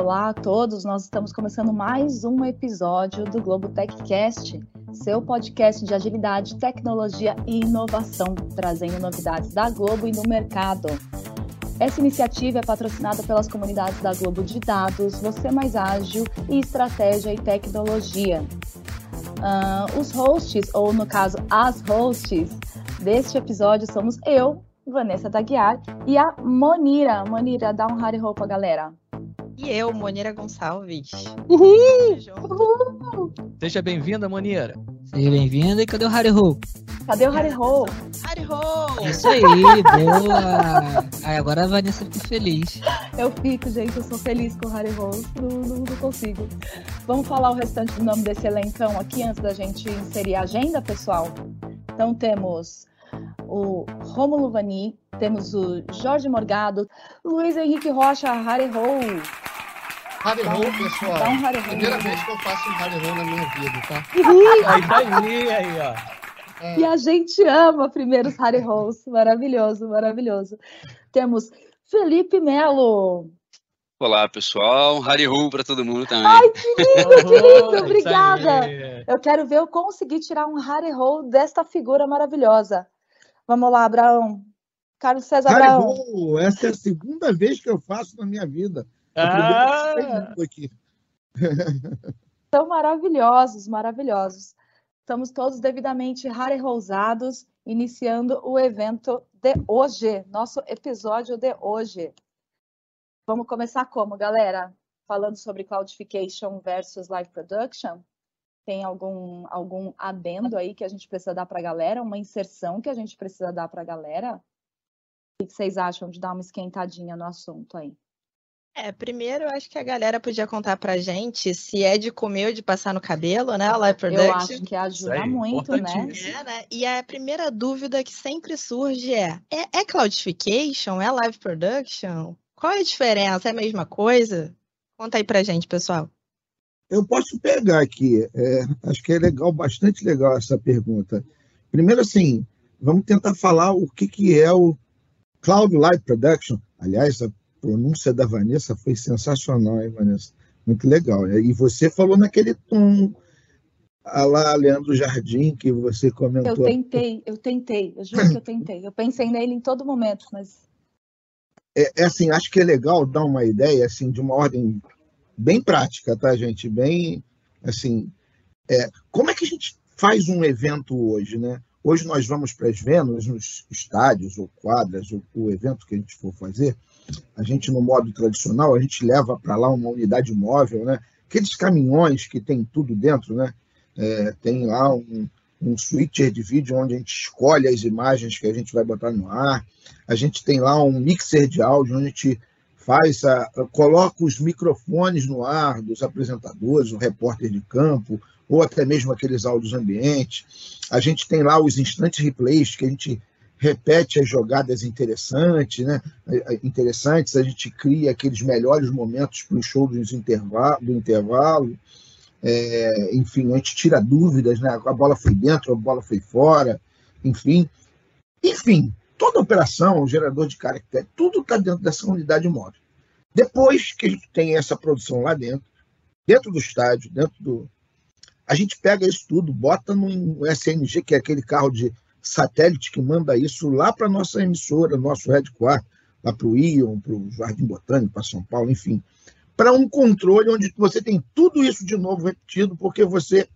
Olá a todos, nós estamos começando mais um episódio do Globo TechCast, seu podcast de agilidade, tecnologia e inovação, trazendo novidades da Globo e do mercado. Essa iniciativa é patrocinada pelas comunidades da Globo de Dados, Você Mais Ágil e Estratégia e Tecnologia. Uh, os hosts, ou no caso, as hosts deste episódio somos eu, Vanessa Daguiar, e a Monira. Monira, dá um hard roupa, galera. E eu, Monira Gonçalves. Uhul! Uhul! Seja bem-vinda, Monira. Seja bem-vinda. E cadê o Harry Ho? Cadê o Harry Ho? Harry Ho! Isso aí, boa! Ai, agora a Vanessa fica feliz. Eu fico, gente, eu sou feliz com o Harry Ho. Não, não, não consigo. Vamos falar o restante do nome desse elencão aqui antes da gente inserir a agenda, pessoal? Então temos o Rômulo Vani, temos o Jorge Morgado, Luiz Henrique Rocha, Harry Ho. Harry Roll, pessoal. Dá um Harry Primeira vez que eu faço um Harry Roll na minha vida, tá? aí, tá aí, aí, ó. É. E a gente ama primeiros Harry Rolls. Maravilhoso, maravilhoso. Temos Felipe Melo. Olá, pessoal. Um Harry Roll para todo mundo também. Ai, que lindo, que lindo. Obrigada. Eu quero ver eu conseguir tirar um Harry Roll desta figura maravilhosa. Vamos lá, Abraão. Carlos César Abraão. Roll, essa é a segunda vez que eu faço na minha vida. Ah! Aqui. São maravilhosos, maravilhosos. Estamos todos devidamente rare-rosados, iniciando o evento de hoje, nosso episódio de hoje. Vamos começar como, galera? Falando sobre cloudification versus live production. Tem algum, algum adendo aí que a gente precisa dar para a galera? Uma inserção que a gente precisa dar para a galera? O que vocês acham de dar uma esquentadinha no assunto aí? É, primeiro eu acho que a galera podia contar pra gente se é de comer ou de passar no cabelo, né? A live production. Eu acho que ajuda aí, muito, né? É, né? E a primeira dúvida que sempre surge é, é, é cloudification? É live production? Qual é a diferença? É a mesma coisa? Conta aí pra gente, pessoal. Eu posso pegar aqui. É, acho que é legal, bastante legal essa pergunta. Primeiro, assim, vamos tentar falar o que, que é o Cloud Live Production. Aliás, a pronúncia da Vanessa foi sensacional, hein, Vanessa? Muito legal. E você falou naquele tom a lá Leandro Jardim que você comentou. Eu tentei, eu tentei, eu juro que eu tentei. Eu pensei nele em todo momento, mas. É, é assim, acho que é legal dar uma ideia assim de uma ordem bem prática, tá, gente? Bem assim. É, como é que a gente faz um evento hoje, né? Hoje nós vamos para as Vênus, nos estádios ou quadras, ou o evento que a gente for fazer, a gente, no modo tradicional, a gente leva para lá uma unidade móvel, né? Aqueles caminhões que tem tudo dentro, né? É, tem lá um, um switcher de vídeo onde a gente escolhe as imagens que a gente vai botar no ar. A gente tem lá um mixer de áudio onde a gente faz a, coloca os microfones no ar dos apresentadores, o repórter de campo, ou até mesmo aqueles áudios ambientes. A gente tem lá os instantes replays que a gente repete as jogadas interessantes, né? interessantes, a gente cria aqueles melhores momentos para o show intervalo, do intervalo. É, enfim, a gente tira dúvidas, né? a bola foi dentro, a bola foi fora, enfim. Enfim, toda operação, o gerador de caractere, tudo está dentro dessa unidade móvel. Depois que a gente tem essa produção lá dentro, dentro do estádio, dentro do. A gente pega isso tudo, bota no SNG, que é aquele carro de satélite que manda isso lá para nossa emissora, nosso headquarter, lá para o Ion, para o Jardim Botânico, para São Paulo, enfim, para um controle onde você tem tudo isso de novo repetido, porque você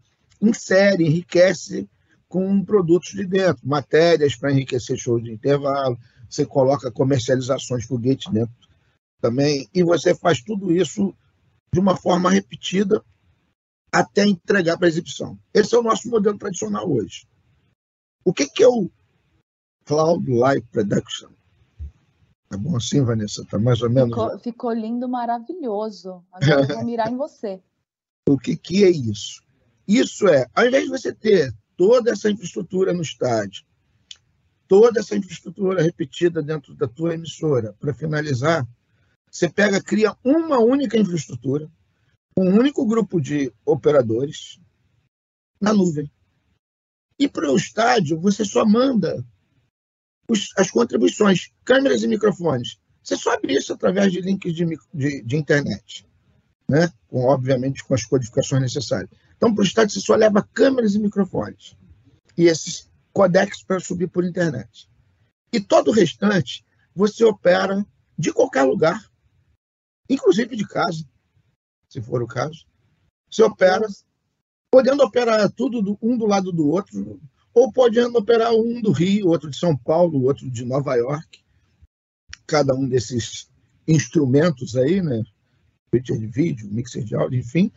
insere, enriquece com produtos de dentro, matérias para enriquecer shows de intervalo, você coloca comercializações gate dentro também, e você faz tudo isso de uma forma repetida até entregar para a exibição. Esse é o nosso modelo tradicional hoje. O que, que é o Cloud Live Production? É bom assim, Vanessa? Tá mais ou menos. Ficou, ficou lindo, maravilhoso. Agora eu vou mirar em você. O que, que é isso? Isso é, ao invés de você ter toda essa infraestrutura no estádio, toda essa infraestrutura repetida dentro da tua emissora, para finalizar, você pega, cria uma única infraestrutura, um único grupo de operadores na nuvem. E para o estádio, você só manda os, as contribuições, câmeras e microfones. Você só abre isso através de links de, de, de internet. né? com, obviamente com as codificações necessárias. Então, para o estádio, você só leva câmeras e microfones. E esses codecs para subir por internet. E todo o restante você opera de qualquer lugar, inclusive de casa, se for o caso. Você opera, podendo operar tudo um do lado do outro, ou podendo operar um do Rio, outro de São Paulo, outro de Nova York. Cada um desses instrumentos aí, né? De vídeo, mixer de áudio, enfim,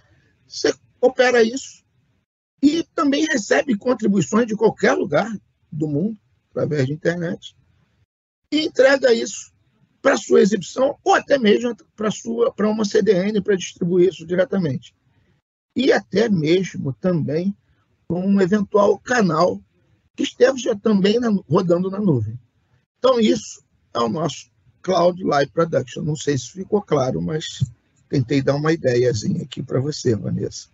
você opera isso e também recebe contribuições de qualquer lugar do mundo, através de internet, e entrega isso para sua exibição ou até mesmo para sua para uma CDN para distribuir isso diretamente. E até mesmo também um eventual canal que esteja também na, rodando na nuvem. Então, isso é o nosso Cloud Live Production. Não sei se ficou claro, mas tentei dar uma ideiazinha aqui para você, Vanessa.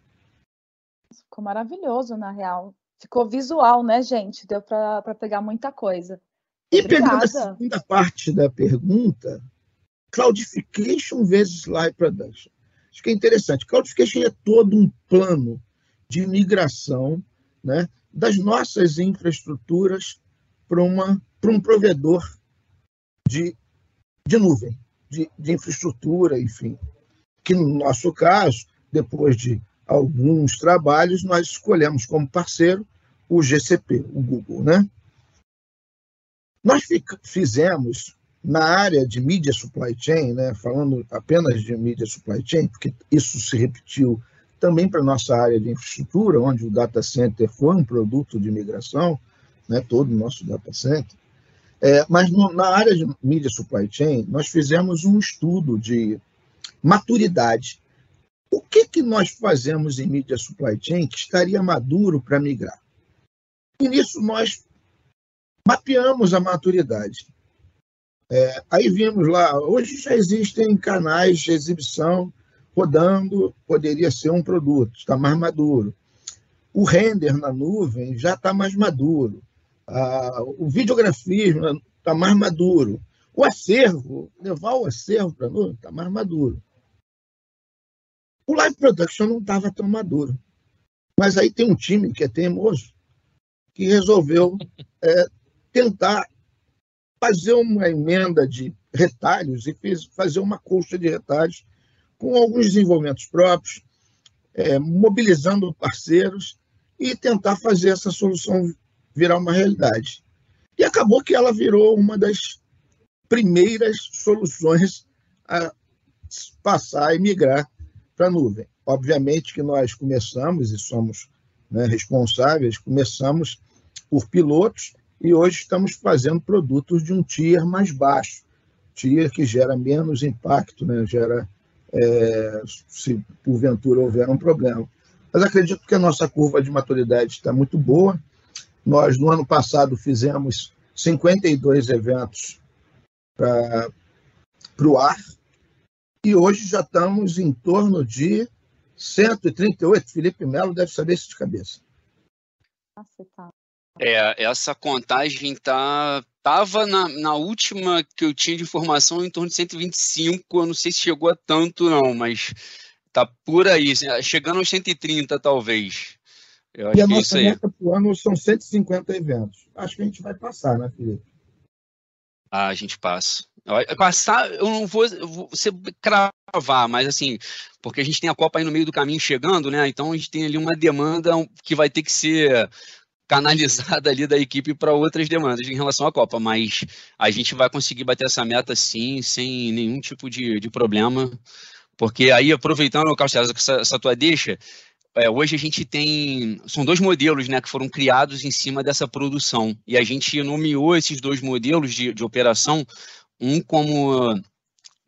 Ficou maravilhoso, na real. Ficou visual, né, gente? Deu para pegar muita coisa. E pegando a segunda parte da pergunta, Cloudification vezes Live Production. Acho que é interessante. Cloudification é todo um plano de migração né, das nossas infraestruturas para um provedor de, de nuvem, de, de infraestrutura, enfim. Que no nosso caso, depois de alguns trabalhos, nós escolhemos como parceiro o GCP, o Google, né? Nós fizemos na área de mídia supply chain, né, falando apenas de mídia supply chain, porque isso se repetiu também para a nossa área de infraestrutura, onde o data center foi um produto de migração, né, todo o nosso data center. É, mas no, na área de mídia supply chain, nós fizemos um estudo de maturidade o que, que nós fazemos em mídia supply chain que estaria maduro para migrar? E nisso nós mapeamos a maturidade. É, aí vimos lá, hoje já existem canais de exibição rodando, poderia ser um produto, está mais maduro. O render na nuvem já está mais maduro. Ah, o videografismo está mais maduro. O acervo, levar o acervo para a nuvem, está mais maduro. O live production não estava tão maduro. Mas aí tem um time que é teimoso, que resolveu é, tentar fazer uma emenda de retalhos e fez, fazer uma colcha de retalhos com alguns desenvolvimentos próprios, é, mobilizando parceiros e tentar fazer essa solução virar uma realidade. E acabou que ela virou uma das primeiras soluções a passar e migrar para a nuvem. Obviamente que nós começamos, e somos né, responsáveis, começamos por pilotos e hoje estamos fazendo produtos de um tier mais baixo, tier que gera menos impacto, né, gera, é, se porventura houver um problema. Mas acredito que a nossa curva de maturidade está muito boa. Nós, no ano passado, fizemos 52 eventos para o ar, e hoje já estamos em torno de 138. Felipe Melo deve saber isso de cabeça. É, essa contagem tá tava na, na última que eu tinha de informação em torno de 125. Eu não sei se chegou a tanto não, mas tá por aí, assim, chegando aos 130 talvez. Eu e a é nossa é meta para o ano são 150 eventos. Acho que a gente vai passar, né, Felipe? Ah, a gente passa. Passar, eu não vou, vou ser cravar, mas assim, porque a gente tem a Copa aí no meio do caminho chegando, né? Então a gente tem ali uma demanda que vai ter que ser canalizada ali da equipe para outras demandas em relação à Copa, mas a gente vai conseguir bater essa meta sim, sem nenhum tipo de, de problema, porque aí, aproveitando, Carlos essa, essa tua deixa, é, hoje a gente tem. São dois modelos né, que foram criados em cima dessa produção. E a gente nomeou esses dois modelos de, de operação um como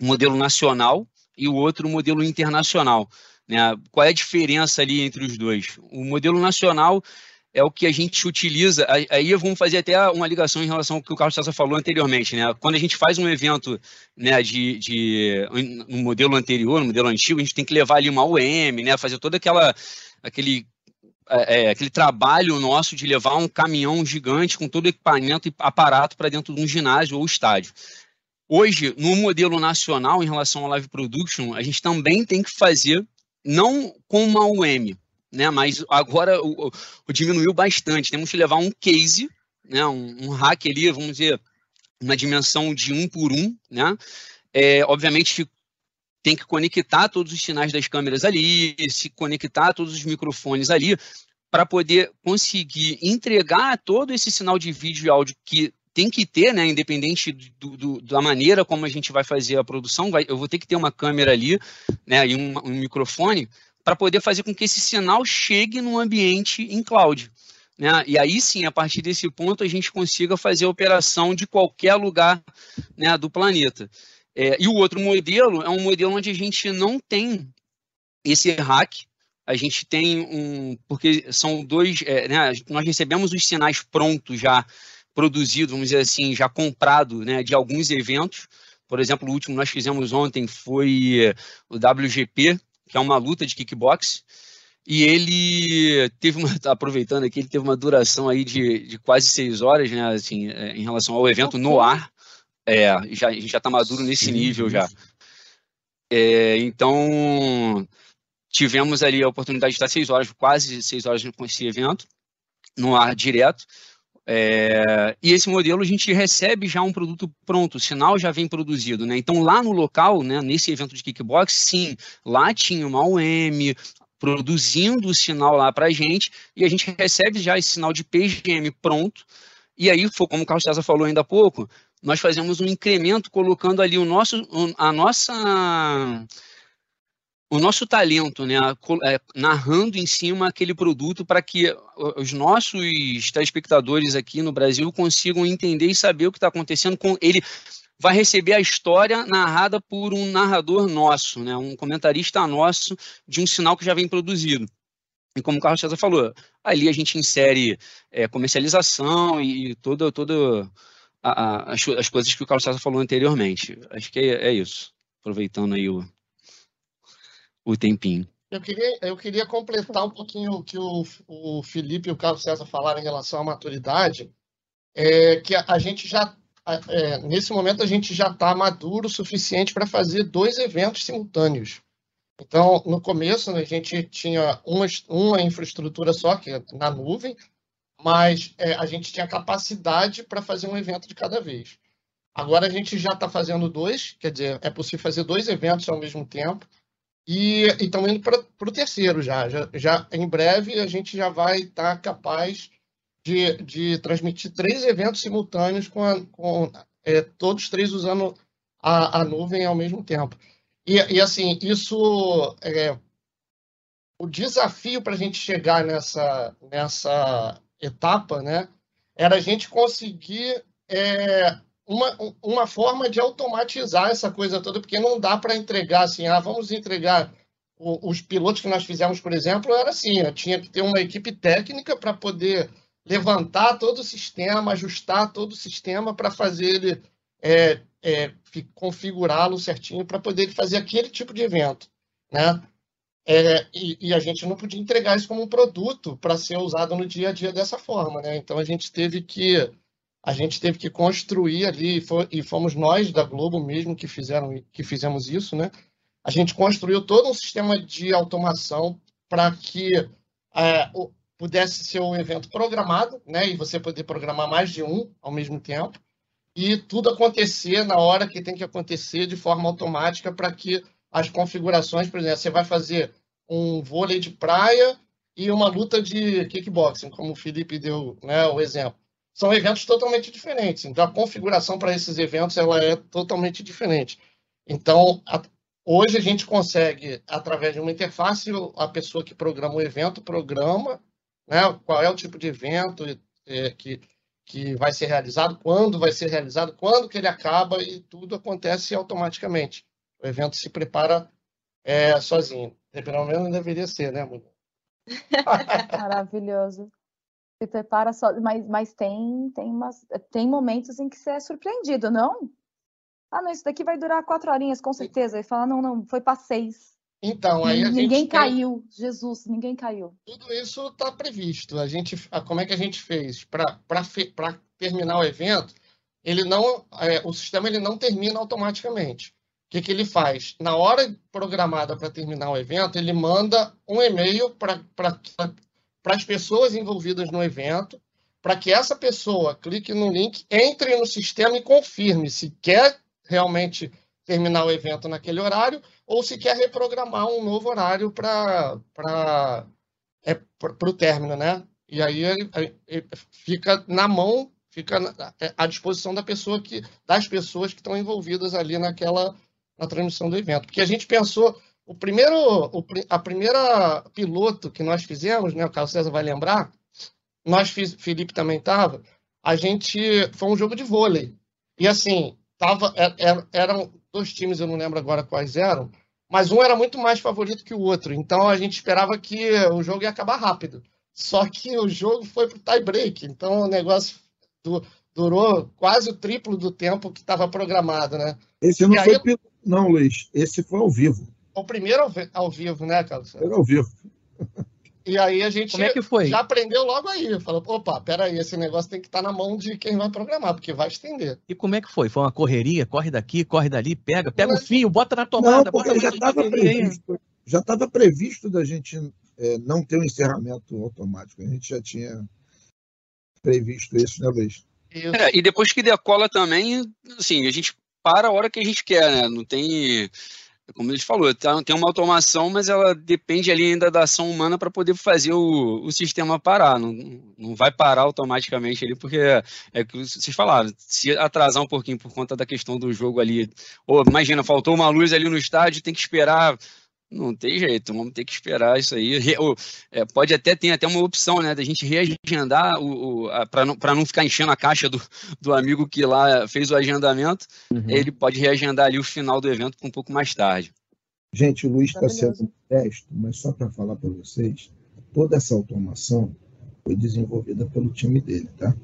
modelo nacional e o outro modelo internacional. Né? Qual é a diferença ali entre os dois? O modelo nacional é o que a gente utiliza. Aí vamos fazer até uma ligação em relação ao que o Carlos César falou anteriormente. Né? Quando a gente faz um evento né, de, de um modelo anterior, um modelo antigo, a gente tem que levar ali uma UEM, né, fazer todo aquela, aquele é, é, aquele trabalho nosso de levar um caminhão gigante com todo o equipamento e aparato para dentro de um ginásio ou estádio. Hoje, no modelo nacional, em relação ao live production, a gente também tem que fazer, não com uma UM, né? Mas agora o, o diminuiu bastante. Temos que levar um case, né? Um, um hack ali, vamos dizer, uma dimensão de um por um, né? É, obviamente tem que conectar todos os sinais das câmeras ali, se conectar todos os microfones ali, para poder conseguir entregar todo esse sinal de vídeo e áudio que tem que ter, né, independente do, do, da maneira como a gente vai fazer a produção, vai, eu vou ter que ter uma câmera ali, né, e um, um microfone, para poder fazer com que esse sinal chegue no ambiente em cloud. Né? E aí sim, a partir desse ponto, a gente consiga fazer a operação de qualquer lugar né, do planeta. É, e o outro modelo é um modelo onde a gente não tem esse hack, a gente tem um. Porque são dois. É, né, nós recebemos os sinais prontos já produzidos, vamos dizer assim, já comprado né, de alguns eventos. Por exemplo, o último nós fizemos ontem foi o WGP, que é uma luta de kickbox. E ele teve uma, aproveitando aqui, ele teve uma duração aí de, de quase seis horas, né, assim, é, em relação ao evento no ar. É, já, a gente já está maduro nesse nível já. É, então, tivemos ali a oportunidade de estar seis horas, quase seis horas com esse evento, no ar direto. É, e esse modelo a gente recebe já um produto pronto, o sinal já vem produzido, né? Então lá no local, né, nesse evento de kickbox, sim, lá tinha uma UM produzindo o sinal lá para a gente e a gente recebe já esse sinal de PGM pronto. E aí, como o Carlos César falou ainda há pouco, nós fazemos um incremento colocando ali o nosso, a nossa o nosso talento, né, é, narrando em cima aquele produto para que os nossos telespectadores aqui no Brasil consigam entender e saber o que está acontecendo com ele. Vai receber a história narrada por um narrador nosso, né, um comentarista nosso de um sinal que já vem produzido. E como o Carlos César falou, ali a gente insere é, comercialização e toda, toda a, a, as, as, coisas que o Carlos César falou anteriormente. Acho que é, é isso. Aproveitando aí o, o tempinho. Eu queria, eu queria completar um pouquinho o que o, o Felipe e o Carlos César falaram em relação à maturidade, é que a, a gente já, é, nesse momento, a gente já está maduro o suficiente para fazer dois eventos simultâneos. Então, no começo, né, a gente tinha uma, uma infraestrutura só, que é na nuvem, mas é, a gente tinha capacidade para fazer um evento de cada vez. Agora a gente já está fazendo dois, quer dizer, é possível fazer dois eventos ao mesmo tempo, e estamos indo para o terceiro já. já. já. Em breve a gente já vai estar tá capaz de, de transmitir três eventos simultâneos com, a, com é, todos três usando a, a nuvem ao mesmo tempo. E, e assim, isso é, o desafio para a gente chegar nessa, nessa etapa, né, era a gente conseguir é, uma, uma forma de automatizar essa coisa toda, porque não dá para entregar assim, ah, vamos entregar o, os pilotos que nós fizemos, por exemplo, era assim, tinha que ter uma equipe técnica para poder levantar todo o sistema, ajustar todo o sistema para fazer ele é, é, configurá-lo certinho para poder fazer aquele tipo de evento, né? É, e, e, a gente não podia entregar isso como um produto para ser usado no dia a dia dessa forma, né? Então a gente teve que a gente teve que construir ali e fomos nós da Globo mesmo que fizeram que fizemos isso, né? A gente construiu todo um sistema de automação para que é, pudesse ser um evento programado, né? E você poder programar mais de um ao mesmo tempo e tudo acontecer na hora que tem que acontecer de forma automática para que as configurações, por exemplo, você vai fazer um vôlei de praia e uma luta de kickboxing, como o Felipe deu né, o exemplo. São eventos totalmente diferentes. Então, a configuração para esses eventos ela é totalmente diferente. Então, a, hoje a gente consegue, através de uma interface, a pessoa que programa o evento programa né, qual é o tipo de evento é, que que vai ser realizado, quando vai ser realizado, quando que ele acaba e tudo acontece automaticamente. O evento se prepara é, sozinho. Pelo menos deveria ser, né, mulher? Maravilhoso. Se prepara só, mas, mas tem, tem, umas, tem momentos em que você é surpreendido, não? Ah, não, isso daqui vai durar quatro horinhas, com certeza. E fala, não, não, foi para seis. Então, aí a ninguém caiu, tem... Jesus, ninguém caiu. Tudo isso está previsto. A gente, como é que a gente fez para terminar o evento? ele não, é, o sistema ele não termina automaticamente. O que, que ele faz? Na hora programada para terminar o evento, ele manda um e-mail para as pessoas envolvidas no evento, para que essa pessoa clique no link, entre no sistema e confirme se quer realmente terminar o evento naquele horário ou se quer reprogramar um novo horário para é, o término, né? E aí ele, ele fica na mão, fica é, à disposição da pessoa que, das pessoas que estão envolvidas ali naquela na transmissão do evento. Porque a gente pensou, o primeiro, o, a primeira piloto que nós fizemos, né, o Carlos César vai lembrar, nós, Felipe também estava, a gente, foi um jogo de vôlei. E assim, tava, era, é, é, eram dois times, eu não lembro agora quais eram, mas um era muito mais favorito que o outro. Então a gente esperava que o jogo ia acabar rápido. Só que o jogo foi para o tie break. Então o negócio du durou quase o triplo do tempo que estava programado, né? Esse não e foi aí... não, Luiz. Esse foi ao vivo. O primeiro ao, ao vivo, né, Carlos? Era ao vivo. E aí a gente Como é que foi? já aprendeu logo aí. Falou, opa, peraí, esse negócio tem que estar tá na mão de quem vai programar, porque vai estender. E como é que foi? Foi uma correria? Corre daqui, corre dali, pega, pega o fio, bota na tomada. Não, porque já estava previsto, já estava previsto da gente é, não ter um encerramento automático. A gente já tinha previsto isso, né, Luiz? É, e depois que decola também, assim, a gente para a hora que a gente quer, né? Não tem como ele falou, tá, tem uma automação, mas ela depende ali ainda da ação humana para poder fazer o, o sistema parar. Não, não vai parar automaticamente ali, porque é, é que vocês falaram, se atrasar um pouquinho por conta da questão do jogo ali, ou imagina, faltou uma luz ali no estádio, tem que esperar não tem jeito, vamos ter que esperar isso aí. É, pode até ter até uma opção, né, da gente reagendar o, o para não, não ficar enchendo a caixa do, do amigo que lá fez o agendamento. Uhum. Ele pode reagendar ali o final do evento um pouco mais tarde. Gente, o Luiz está sendo modesto, mas só para falar para vocês, toda essa automação foi desenvolvida pelo time dele, tá?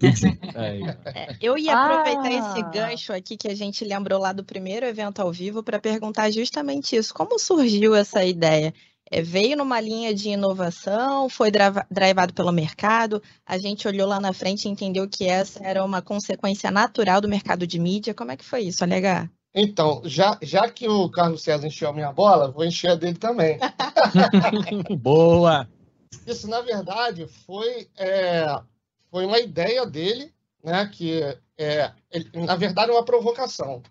É, eu ia aproveitar ah. esse gancho aqui que a gente lembrou lá do primeiro evento ao vivo para perguntar justamente isso. Como surgiu essa ideia? É, veio numa linha de inovação, foi drivado pelo mercado, a gente olhou lá na frente e entendeu que essa era uma consequência natural do mercado de mídia. Como é que foi isso, Alegar? Então, já, já que o Carlos César encheu a minha bola, vou encher a dele também. Boa! Isso, na verdade, foi é, foi uma ideia dele, né, que é, ele, na verdade, é uma provocação.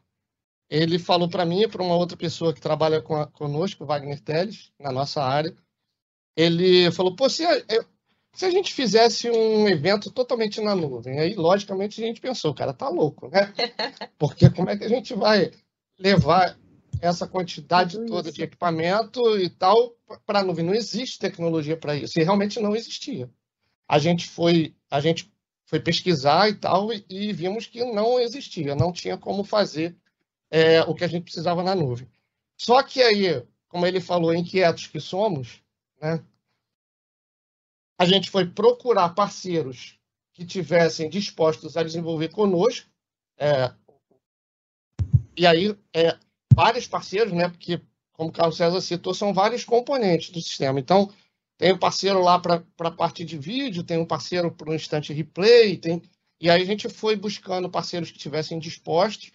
Ele falou para mim e para uma outra pessoa que trabalha com a, conosco, Wagner Teles, na nossa área. Ele falou: Pô, se a, se a gente fizesse um evento totalmente na nuvem, aí, logicamente, a gente pensou: o cara tá louco, né? Porque como é que a gente vai levar essa quantidade toda de equipamento e tal para a nuvem? Não existe tecnologia para isso, e realmente não existia. A gente foi a gente foi pesquisar e tal, e, e vimos que não existia, não tinha como fazer é, o que a gente precisava na nuvem. Só que aí, como ele falou, inquietos que somos, né, a gente foi procurar parceiros que tivessem dispostos a desenvolver conosco, é, e aí é, vários parceiros, né, porque, como o Carlos César citou, são vários componentes do sistema. Então, tem um parceiro lá para a parte de vídeo, tem um parceiro para o instante replay, tem... e aí a gente foi buscando parceiros que tivessem dispostos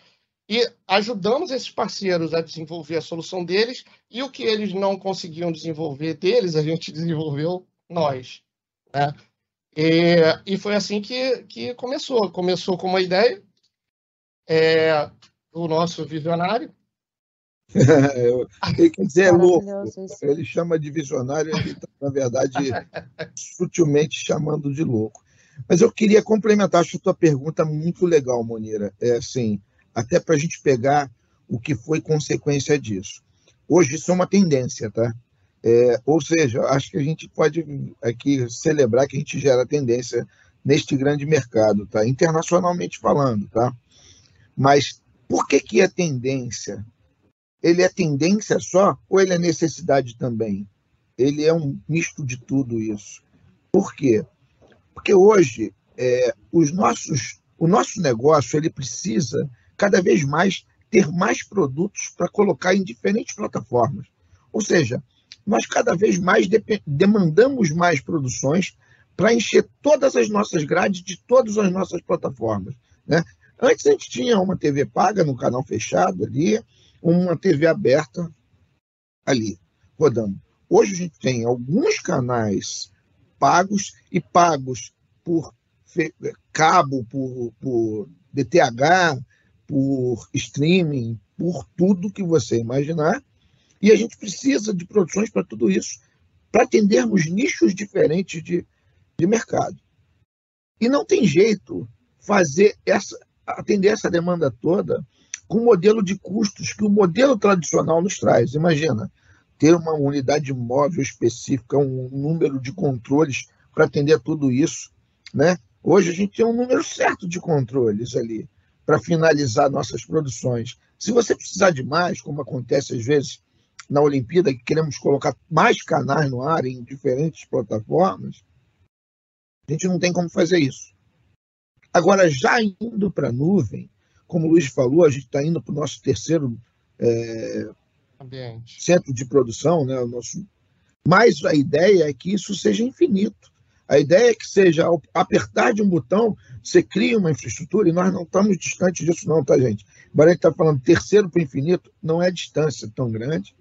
e ajudamos esses parceiros a desenvolver a solução deles e o que eles não conseguiam desenvolver deles, a gente desenvolveu nós. Né? E, e foi assim que, que começou. Começou com uma ideia é, do nosso visionário, ele quer dizer, é louco. Ele chama de visionário, ele está, na verdade, sutilmente chamando de louco. Mas eu queria complementar, acho a tua pergunta muito legal, Monira. É assim, até para a gente pegar o que foi consequência disso. Hoje isso é uma tendência, tá? É, ou seja, acho que a gente pode aqui celebrar que a gente gera tendência neste grande mercado, tá? Internacionalmente falando, tá? Mas por que que é tendência? Ele é tendência só ou ele é necessidade também? Ele é um misto de tudo isso. Por quê? Porque hoje é, os nossos, o nosso negócio ele precisa cada vez mais ter mais produtos para colocar em diferentes plataformas. Ou seja, nós cada vez mais demandamos mais produções para encher todas as nossas grades de todas as nossas plataformas. Né? Antes a gente tinha uma TV paga no canal fechado ali, uma TV aberta ali, rodando. Hoje a gente tem alguns canais pagos e pagos por cabo, por, por DTH, por streaming, por tudo que você imaginar. E a gente precisa de produções para tudo isso, para atendermos nichos diferentes de, de mercado. E não tem jeito fazer essa, atender essa demanda toda com o modelo de custos que o modelo tradicional nos traz. Imagina, ter uma unidade móvel específica, um número de controles para atender tudo isso. Né? Hoje a gente tem um número certo de controles ali para finalizar nossas produções. Se você precisar de mais, como acontece às vezes na Olimpíada, que queremos colocar mais canais no ar em diferentes plataformas, a gente não tem como fazer isso. Agora, já indo para a nuvem, como o Luiz falou, a gente está indo para o nosso terceiro é, centro de produção, né, o nosso... mas a ideia é que isso seja infinito. A ideia é que seja, ao apertar de um botão, você cria uma infraestrutura, e nós não estamos distantes disso, não, tá, gente? Embora a gente está falando terceiro para o infinito, não é distância tão grande.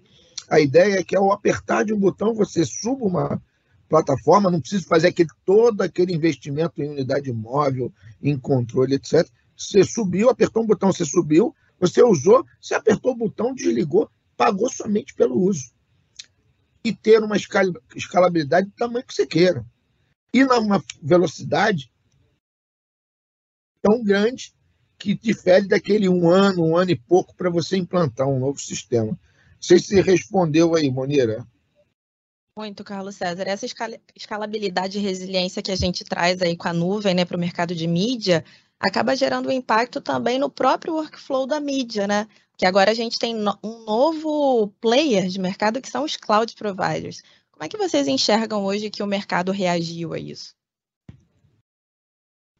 A ideia é que ao apertar de um botão, você suba uma plataforma, não precisa fazer aquele, todo aquele investimento em unidade móvel, em controle, etc. Você subiu, apertou um botão, você subiu, você usou, você apertou o botão, desligou, pagou somente pelo uso. E ter uma escalabilidade do tamanho que você queira e numa velocidade tão grande que difere daquele um ano, um ano e pouco para você implantar um novo sistema. Não sei se respondeu aí, Monira. Muito, Carlos César. Essa escalabilidade e resiliência que a gente traz aí com a nuvem né, para o mercado de mídia acaba gerando um impacto também no próprio workflow da mídia, né? Que agora a gente tem um novo player de mercado que são os cloud providers. Como é que vocês enxergam hoje que o mercado reagiu a isso?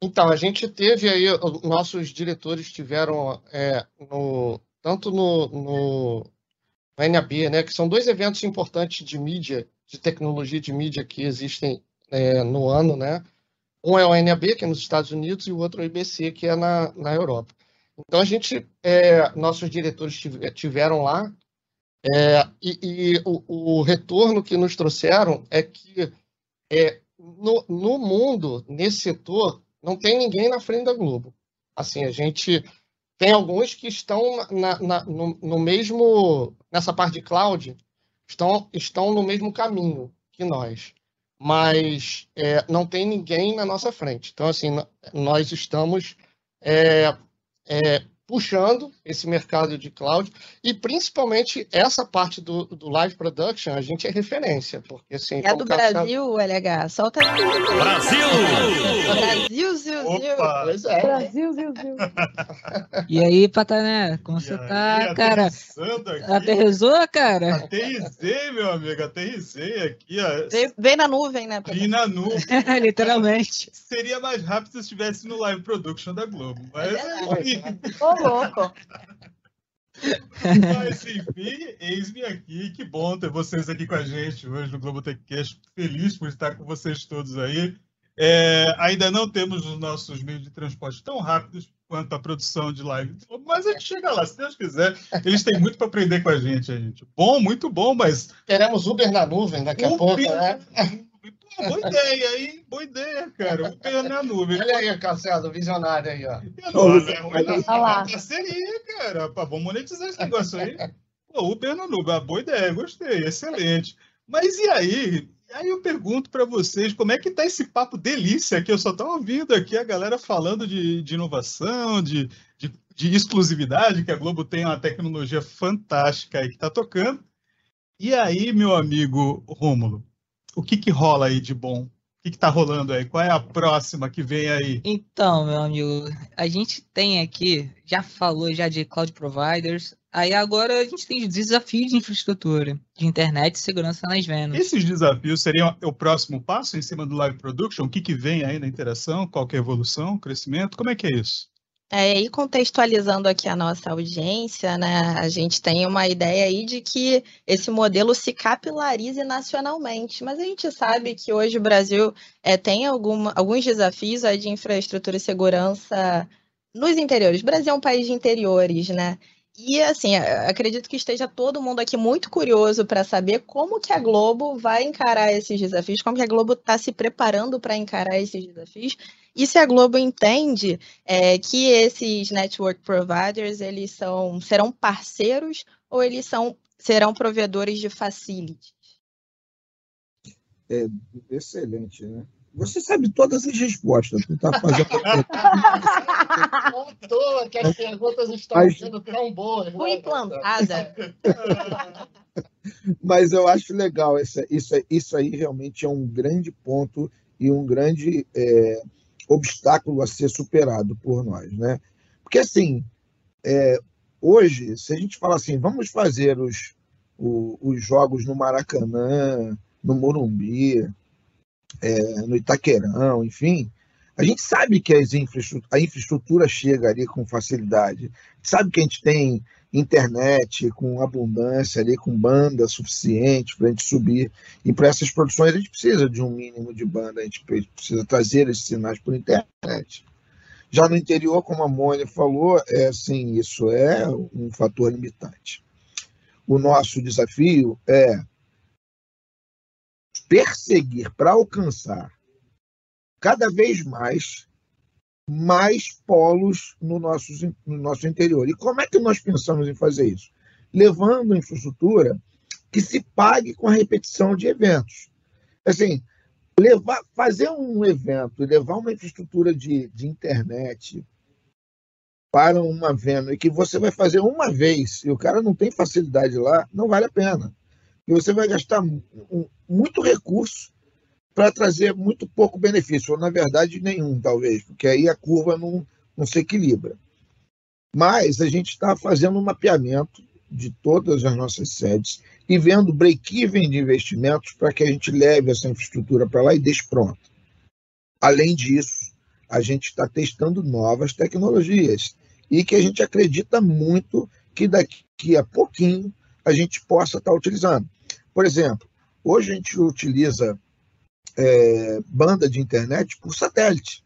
Então, a gente teve aí, nossos diretores tiveram é, no, tanto no, no, no NAB, né, que são dois eventos importantes de mídia, de tecnologia de mídia que existem é, no ano, né? Um é o NAB, que é nos Estados Unidos, e o outro é o IBC, que é na, na Europa. Então, a gente, é, nossos diretores tiveram lá, é, e, e o, o, retorno que nos trouxeram é que é, no, no, mundo, nesse setor, não tem ninguém na frente da Globo. Assim, a gente tem alguns que estão na, na, no, no, mesmo, nessa parte de cloud, estão, estão no mesmo caminho que nós. Mas é, não tem ninguém na nossa frente. Então, assim, nós estamos é, é, puxando esse mercado de cloud e principalmente essa parte do, do live production, a gente é referência, porque assim... É do Brasil, LH, solta aí. Brasil! Brasil, Zil, Opa. Zil. É. Brasil, Zil, Zil. E aí, Patané, como e você aí, tá, cara? Aterrizou, cara? Aterrissei, meu amigo, aterrissei aqui. Ó. Vem, vem na nuvem, né? Vem na nuvem. Literalmente. Seria mais rápido se estivesse no live production da Globo, mas... É louco. Mas enfim, eis-me aqui. Que bom ter vocês aqui com a gente hoje no Globo TechCast. Feliz por estar com vocês todos aí. É, ainda não temos os nossos meios de transporte tão rápidos quanto a produção de live, mas a gente chega lá, se Deus quiser. Eles têm muito para aprender com a gente, a gente. Bom, muito bom, mas. Teremos Uber na nuvem daqui a pouco, né? Boa ideia, hein? Boa ideia, cara. O Uber na nuvem. Olha aí, Cacelo, visionário aí, ó. Olha lá. Parceria, cara. Pá, vamos monetizar esse negócio aí. Pô, Uber na nuvem. Ah, boa ideia, gostei, excelente. Mas e aí? Aí eu pergunto para vocês, como é que tá esse papo delícia que eu só estou ouvindo aqui a galera falando de, de inovação, de, de, de, exclusividade, que a Globo tem uma tecnologia fantástica aí que está tocando. E aí, meu amigo Rômulo, o que, que rola aí de bom? O que está rolando aí? Qual é a próxima que vem aí? Então, meu amigo, a gente tem aqui, já falou já de cloud providers, aí agora a gente tem desafios de infraestrutura, de internet e segurança nas vendas. Esses desafios seriam o próximo passo em cima do live production? O que, que vem aí na interação? Qual é a evolução, crescimento? Como é que é isso? É, e contextualizando aqui a nossa audiência, né, a gente tem uma ideia aí de que esse modelo se capilarize nacionalmente, mas a gente sabe que hoje o Brasil é, tem alguma, alguns desafios aí de infraestrutura e segurança nos interiores. O Brasil é um país de interiores, né? E assim, acredito que esteja todo mundo aqui muito curioso para saber como que a Globo vai encarar esses desafios, como que a Globo está se preparando para encarar esses desafios, e se a Globo entende é, que esses network providers eles são, serão parceiros ou eles são, serão provedores de facilities. É excelente, né? Você sabe todas as respostas. Tu tá fazendo. Não toa que as perguntas estão Mas... sendo tão boas. Fui implantada. Mas eu acho legal. Isso, isso, isso aí realmente é um grande ponto e um grande é, obstáculo a ser superado por nós. Né? Porque, assim, é, hoje, se a gente fala assim, vamos fazer os, os, os jogos no Maracanã, no Morumbi, é, no Itaquerão, enfim, a gente sabe que infraestrutura, a infraestrutura chega ali com facilidade. Sabe que a gente tem internet com abundância ali, com banda suficiente para a gente subir. E para essas produções a gente precisa de um mínimo de banda, a gente precisa trazer esses sinais por internet. Já no interior, como a Mônica falou, é assim, isso é um fator limitante. O nosso desafio é perseguir para alcançar cada vez mais mais polos no nosso, no nosso interior. E como é que nós pensamos em fazer isso? Levando infraestrutura que se pague com a repetição de eventos. Assim, levar, fazer um evento levar uma infraestrutura de, de internet para uma venda e que você vai fazer uma vez e o cara não tem facilidade lá, não vale a pena você vai gastar muito recurso para trazer muito pouco benefício, ou na verdade nenhum, talvez, porque aí a curva não, não se equilibra. Mas a gente está fazendo um mapeamento de todas as nossas sedes e vendo break-even de investimentos para que a gente leve essa infraestrutura para lá e deixe pronta. Além disso, a gente está testando novas tecnologias e que a gente acredita muito que daqui a pouquinho a gente possa estar utilizando. Por exemplo, hoje a gente utiliza é, banda de internet por satélite.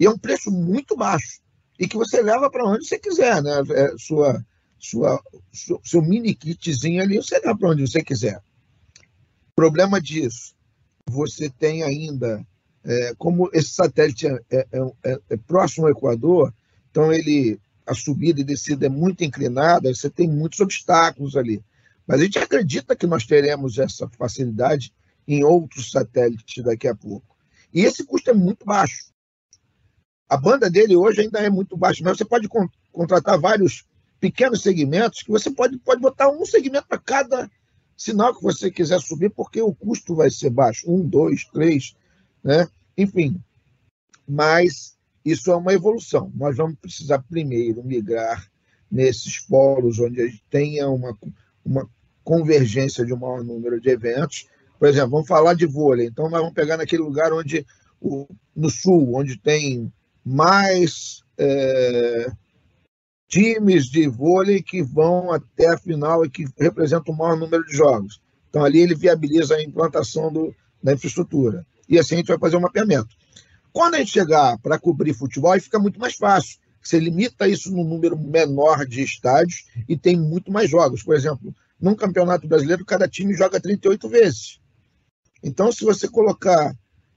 E é um preço muito baixo. E que você leva para onde você quiser, né? É, sua, sua, seu, seu mini kitzinho ali, você leva para onde você quiser. Problema disso, você tem ainda, é, como esse satélite é, é, é, é próximo ao Equador, então ele a subida e descida é muito inclinada, você tem muitos obstáculos ali. Mas a gente acredita que nós teremos essa facilidade em outros satélites daqui a pouco. E esse custo é muito baixo. A banda dele hoje ainda é muito baixa, mas você pode contratar vários pequenos segmentos que você pode, pode botar um segmento para cada sinal que você quiser subir, porque o custo vai ser baixo. Um, dois, três, né? Enfim. Mas isso é uma evolução. Nós vamos precisar primeiro migrar nesses polos onde a gente tenha uma, uma convergência de um maior número de eventos. Por exemplo, vamos falar de vôlei. Então, nós vamos pegar naquele lugar onde, o, no sul, onde tem mais é, times de vôlei que vão até a final e que representam o maior número de jogos. Então, ali ele viabiliza a implantação do, da infraestrutura. E assim a gente vai fazer um mapeamento. Quando a gente chegar para cobrir futebol, aí fica muito mais fácil. Você limita isso num número menor de estádios e tem muito mais jogos. Por exemplo, num campeonato brasileiro, cada time joga 38 vezes. Então, se você colocar.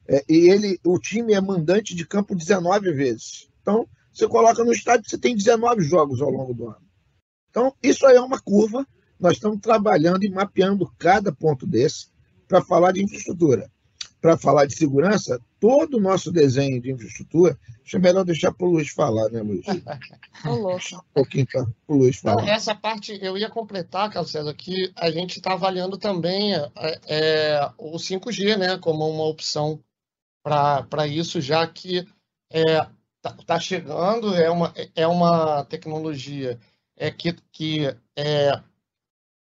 É, e ele, o time é mandante de campo 19 vezes. Então, você coloca no estádio, você tem 19 jogos ao longo do ano. Então, isso aí é uma curva. Nós estamos trabalhando e mapeando cada ponto desse para falar de infraestrutura para falar de segurança, todo o nosso desenho de infraestrutura, acho melhor deixar para o Luiz falar, né, Luiz? um pouquinho para o Luiz falar. Então, essa parte eu ia completar, Carlos César, que a gente está avaliando também é, é, o 5G né, como uma opção para isso, já que está é, tá chegando, é uma, é uma tecnologia é, que, que é,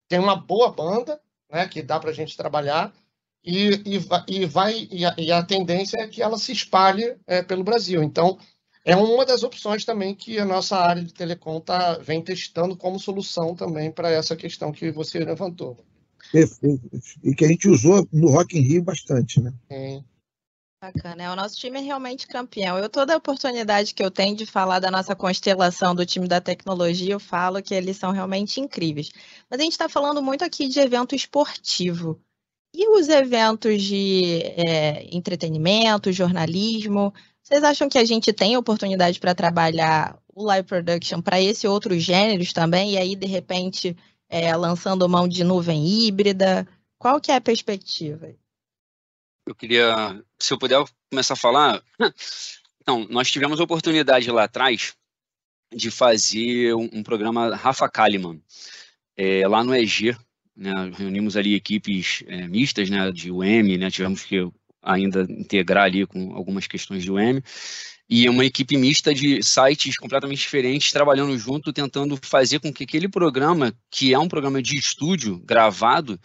tem uma boa banda, né, que dá para a gente trabalhar, e, e, e vai e a, e a, tendência é que ela se espalhe é, pelo Brasil. Então, é uma das opções também que a nossa área de telecom tá, vem testando como solução também para essa questão que você levantou. Perfeito. E que a gente usou no Rock in Rio bastante, né? Sim. Bacana, é, o nosso time é realmente campeão. Eu toda a oportunidade que eu tenho de falar da nossa constelação do time da tecnologia, eu falo que eles são realmente incríveis. Mas a gente está falando muito aqui de evento esportivo. E os eventos de é, entretenimento, jornalismo, vocês acham que a gente tem oportunidade para trabalhar o live production para esse outros gêneros também? E aí, de repente, é, lançando mão de nuvem híbrida? Qual que é a perspectiva? Eu queria, se eu puder começar a falar. Então, nós tivemos a oportunidade lá atrás de fazer um, um programa Rafa Kalimann, é, lá no EG, né, reunimos ali equipes é, mistas né, de UM, né, tivemos que ainda integrar ali com algumas questões de UM, e uma equipe mista de sites completamente diferentes trabalhando junto, tentando fazer com que aquele programa, que é um programa de estúdio gravado,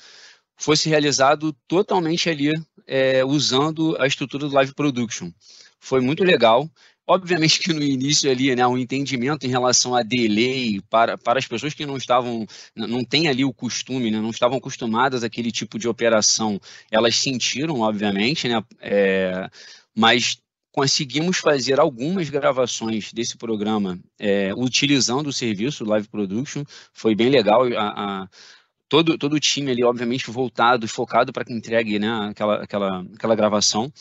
fosse realizado totalmente ali é, usando a estrutura do live production. Foi muito legal. Obviamente que no início ali, né, um entendimento em relação a delay para, para as pessoas que não estavam, não têm ali o costume, né, não estavam acostumadas àquele tipo de operação, elas sentiram, obviamente, né, é, mas conseguimos fazer algumas gravações desse programa é, utilizando o serviço Live Production, foi bem legal. A, a, todo, todo o time ali, obviamente, voltado focado para que entregue né, aquela, aquela, aquela gravação.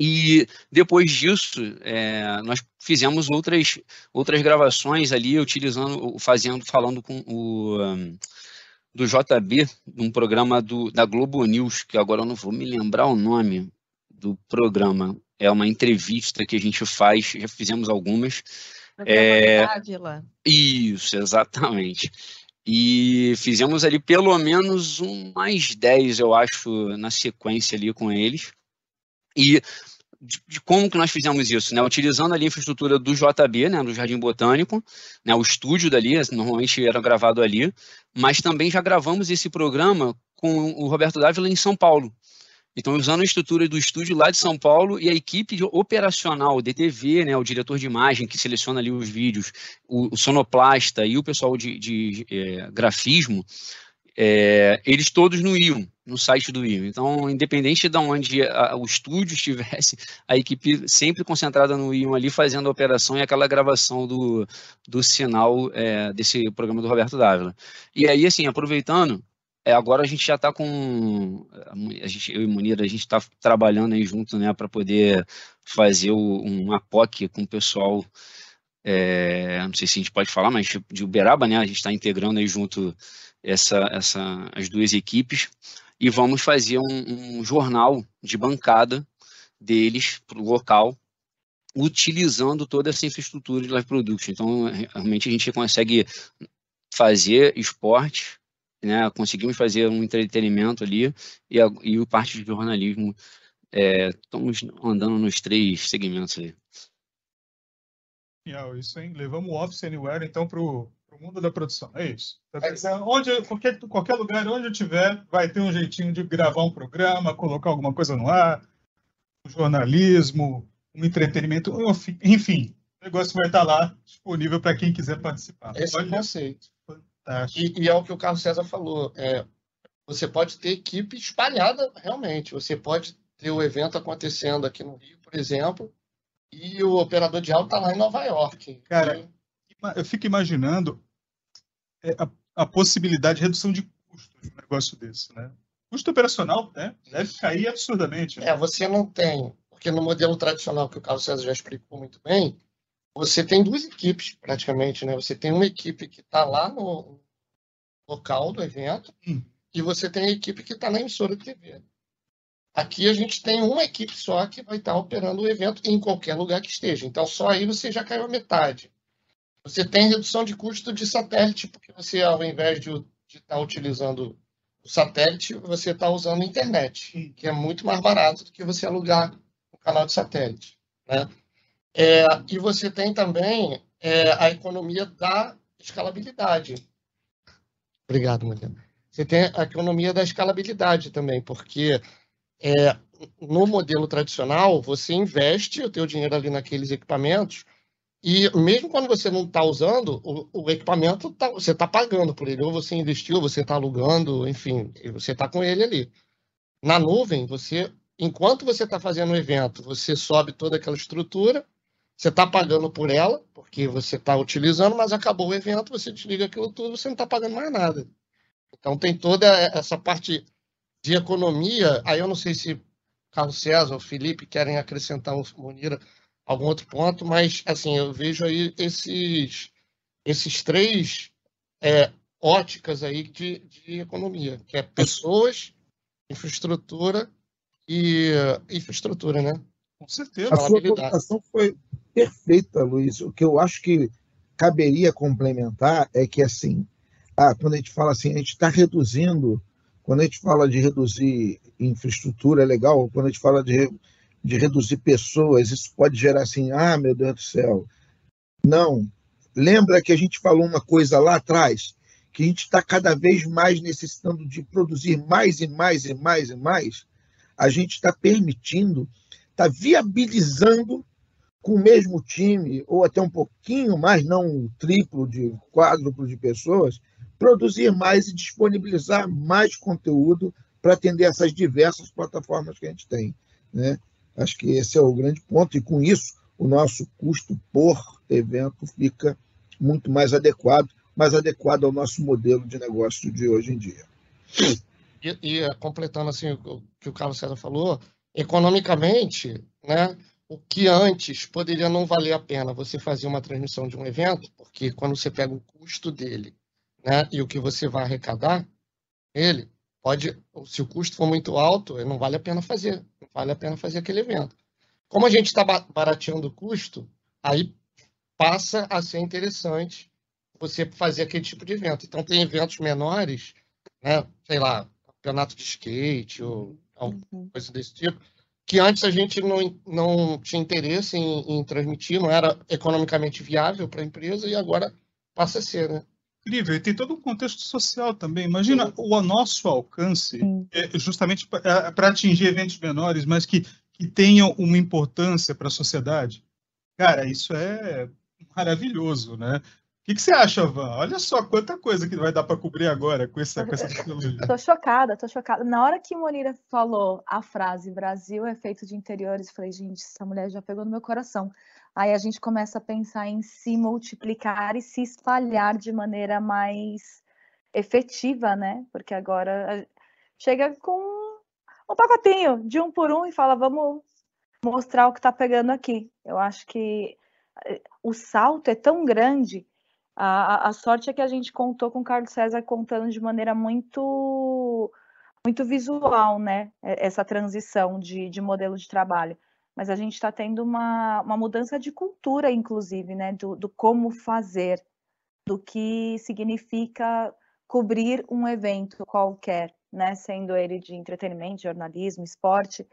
E depois disso, é, nós fizemos outras, outras gravações ali, utilizando, fazendo, falando com o do JB, um programa do, da Globo News, que agora eu não vou me lembrar o nome do programa. É uma entrevista que a gente faz, já fizemos algumas. É, isso, exatamente. E fizemos ali pelo menos um mais 10, eu acho, na sequência ali com eles. E de, de, como que nós fizemos isso, né? Utilizando ali a infraestrutura do JB, né, do Jardim Botânico, né, o estúdio dali, normalmente era gravado ali, mas também já gravamos esse programa com o Roberto Dávila em São Paulo. Então, usando a estrutura do estúdio lá de São Paulo e a equipe operacional, DTV, né, o diretor de imagem que seleciona ali os vídeos, o, o sonoplasta e o pessoal de, de é, grafismo, é, eles todos no iam, no site do iam. Então, independente de onde a, o estúdio estivesse, a equipe sempre concentrada no iam ali, fazendo a operação e aquela gravação do, do sinal é, desse programa do Roberto Dávila. E aí, assim, aproveitando, é, agora a gente já está com. A gente, eu e Munir, a gente está trabalhando aí junto, né, para poder fazer o, um APOC com o pessoal. É, não sei se a gente pode falar, mas de Uberaba, né? A gente está integrando aí junto essa, essa, as duas equipes e vamos fazer um, um jornal de bancada deles para o local, utilizando toda essa infraestrutura de live production. Então, realmente a gente consegue fazer esporte, né? conseguimos fazer um entretenimento ali e, a, e o parte de jornalismo. É, estamos andando nos três segmentos aí. Isso, hein? Levamos o Office Anywhere, então, para o o mundo da produção. É isso. Tá onde, qualquer, qualquer lugar onde eu tiver, vai ter um jeitinho de gravar um programa, colocar alguma coisa no ar, um jornalismo, um entretenimento, enfim, o negócio vai estar lá disponível para quem quiser participar. Esse é o conceito. E, e, é o que o Carlos César falou. É, você pode ter equipe espalhada realmente. Você pode ter o evento acontecendo aqui no Rio, por exemplo, e o operador de áudio está lá em Nova York. Cara, e eu fico imaginando é, a, a, possibilidade de redução de custos de um negócio desse, né? Custo operacional né, deve cair absurdamente. Né? É, você não tem, porque no modelo tradicional que o Carlos César já explicou muito bem, você tem duas equipes praticamente, né? Você tem uma equipe que está lá no local do evento hum. e você tem a equipe que está na emissora de TV. Aqui a gente tem uma equipe só que vai estar tá operando o evento em qualquer lugar que esteja. Então só aí você já caiu a metade. Você tem redução de custo de satélite, porque você, ao invés de estar tá utilizando o satélite, você está usando a internet, que é muito mais barato do que você alugar o canal de satélite. Né? É, e você tem também é, a economia da escalabilidade. Obrigado, Mariana. Você tem a economia da escalabilidade também, porque é, no modelo tradicional, você investe o teu dinheiro ali naqueles equipamentos e mesmo quando você não está usando, o, o equipamento tá, você está pagando por ele. Ou você investiu, você está alugando, enfim, você está com ele ali. Na nuvem, você enquanto você está fazendo o evento, você sobe toda aquela estrutura, você está pagando por ela, porque você está utilizando, mas acabou o evento, você desliga aquilo tudo, você não está pagando mais nada. Então tem toda essa parte de economia. Aí eu não sei se Carlos César ou Felipe querem acrescentar, Monira, algum outro ponto, mas assim eu vejo aí esses esses três é, óticas aí de, de economia, que é pessoas, infraestrutura e infraestrutura, né? Com certeza. A sua colocação foi perfeita, Luiz. O que eu acho que caberia complementar é que, assim, ah, quando a gente fala assim, a gente está reduzindo, quando a gente fala de reduzir infraestrutura, é legal, quando a gente fala de, de reduzir pessoas, isso pode gerar assim, ah, meu Deus do céu. Não. Lembra que a gente falou uma coisa lá atrás? Que a gente está cada vez mais necessitando de produzir mais e mais e mais e mais? a gente está permitindo, está viabilizando com o mesmo time, ou até um pouquinho mais, não um triplo de quádruplo de pessoas, produzir mais e disponibilizar mais conteúdo para atender essas diversas plataformas que a gente tem. Né? Acho que esse é o grande ponto, e com isso o nosso custo por evento fica muito mais adequado, mais adequado ao nosso modelo de negócio de hoje em dia. E, e completando assim o que o Carlos César falou, economicamente, né, o que antes poderia não valer a pena você fazer uma transmissão de um evento, porque quando você pega o custo dele né, e o que você vai arrecadar, ele pode, se o custo for muito alto, não vale a pena fazer, vale a pena fazer aquele evento. Como a gente está barateando o custo, aí passa a ser interessante você fazer aquele tipo de evento. Então tem eventos menores, né, sei lá, campeonato de skate ou alguma uhum. coisa desse tipo, que antes a gente não, não tinha interesse em, em transmitir, não era economicamente viável para a empresa e agora passa a ser, né? Incrível, e tem todo um contexto social também. Imagina o nosso alcance, é justamente para é, atingir eventos menores, mas que, que tenham uma importância para a sociedade. Cara, isso é maravilhoso, né? que, que você acha, Van? Olha só quanta coisa que vai dar para cobrir agora com essa, com essa tecnologia. Tô chocada, tô chocada. Na hora que Monira falou a frase Brasil é feito de interiores, falei, gente, essa mulher já pegou no meu coração. Aí a gente começa a pensar em se multiplicar e se espalhar de maneira mais efetiva, né? Porque agora chega com um pacotinho de um por um e fala, vamos mostrar o que está pegando aqui. Eu acho que eh, o salto é tão grande a, a, sorte é que a gente contou com o Carlos César contando de maneira muito muito visual, né? Essa transição de, de modelo de trabalho. Mas a gente está tendo uma, uma mudança de cultura, inclusive, né? Do, do como fazer, do que significa cobrir um evento qualquer, né? Sendo ele de entretenimento, jornalismo, esporte.